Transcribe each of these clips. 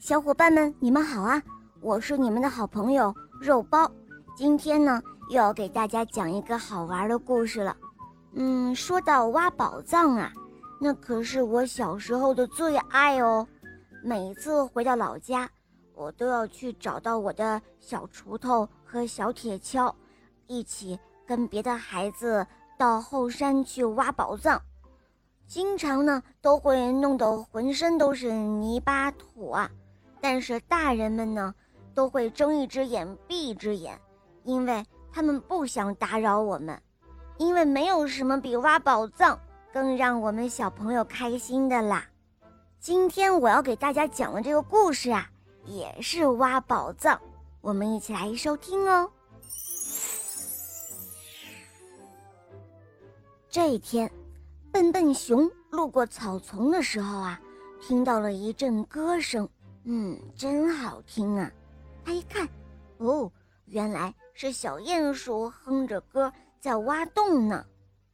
小伙伴们，你们好啊！我是你们的好朋友肉包。今天呢，又要给大家讲一个好玩的故事了。嗯，说到挖宝藏啊，那可是我小时候的最爱哦。每次回到老家，我都要去找到我的小锄头和小铁锹，一起跟别的孩子到后山去挖宝藏。经常呢，都会弄得浑身都是泥巴土啊。但是大人们呢，都会睁一只眼闭一只眼，因为他们不想打扰我们。因为没有什么比挖宝藏更让我们小朋友开心的啦。今天我要给大家讲的这个故事啊，也是挖宝藏，我们一起来收听哦。这一天。笨笨熊路过草丛的时候啊，听到了一阵歌声，嗯，真好听啊！他一看，哦，原来是小鼹鼠哼着歌在挖洞呢。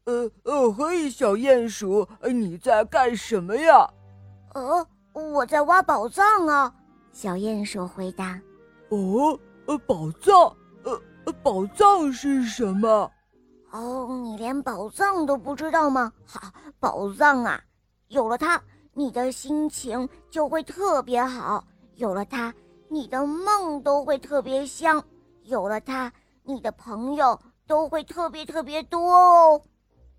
呃呃，嘿，小鼹鼠，你在干什么呀？呃，我在挖宝藏啊！小鼹鼠回答。哦，呃，宝藏，呃，宝藏是什么？哦，你连宝藏都不知道吗？好，宝藏啊，有了它，你的心情就会特别好；有了它，你的梦都会特别香；有了它，你的朋友都会特别特别多哦。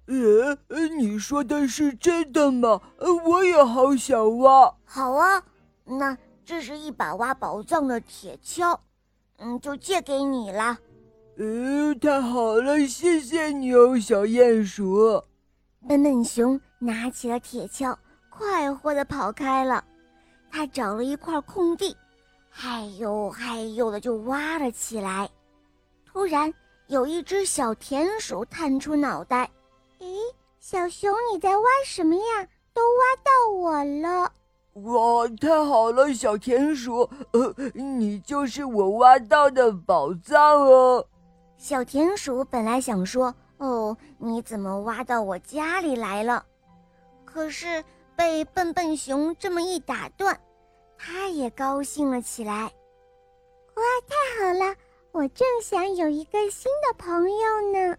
呃，你说的是真的吗？呃，我也好想挖。好啊，那这是一把挖宝藏的铁锹，嗯，就借给你了。呃，太好了，谢谢你哦，小鼹鼠。笨笨熊拿起了铁锹，快活的跑开了。他找了一块空地，嗨呦嗨呦的就挖了起来。突然，有一只小田鼠探出脑袋：“咦，小熊，你在挖什么呀？都挖到我了！”哇，太好了，小田鼠，呃，你就是我挖到的宝藏哦。小田鼠本来想说：“哦，你怎么挖到我家里来了？”可是被笨笨熊这么一打断，他也高兴了起来。“哇，太好了！我正想有一个新的朋友呢。”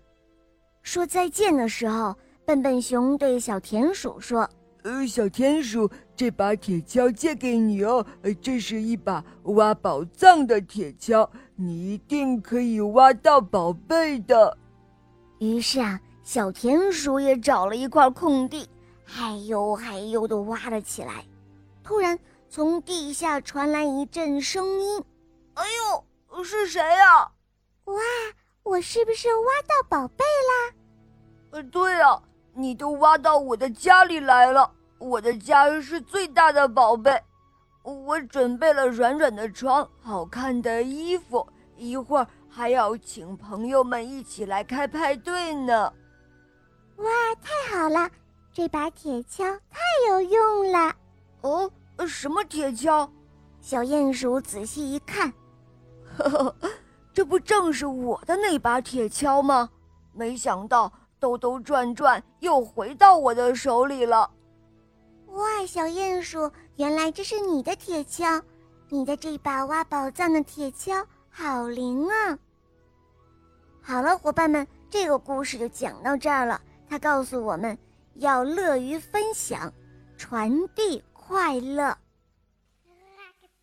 说再见的时候，笨笨熊对小田鼠说。呃，小田鼠，这把铁锹借给你哦。呃，这是一把挖宝藏的铁锹，你一定可以挖到宝贝的。于是啊，小田鼠也找了一块空地，嗨呦嗨呦地挖了起来。突然，从地下传来一阵声音：“哎呦，是谁呀？”“哇，我是不是挖到宝贝啦？”“呃，对啊。”你都挖到我的家里来了，我的家是最大的宝贝。我准备了软软的床、好看的衣服，一会儿还要请朋友们一起来开派对呢。哇，太好了！这把铁锹太有用了。哦，什么铁锹？小鼹鼠仔细一看，呵呵，这不正是我的那把铁锹吗？没想到。兜兜转转，又回到我的手里了。哇，小鼹鼠，原来这是你的铁锹！你的这把挖宝藏的铁锹好灵啊！好了，伙伴们，这个故事就讲到这儿了。它告诉我们要乐于分享，传递快乐。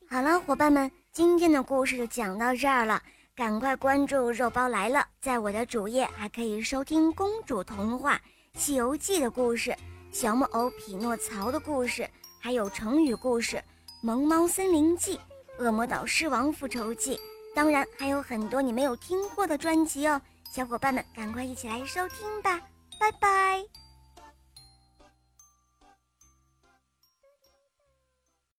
好了，伙伴们，今天的故事就讲到这儿了。赶快关注“肉包来了”！在我的主页还可以收听公主童话《西游记》的故事、小木偶匹诺曹的故事，还有成语故事《萌猫森林记》《恶魔岛狮王复仇记》，当然还有很多你没有听过的专辑哦！小伙伴们，赶快一起来收听吧！拜拜。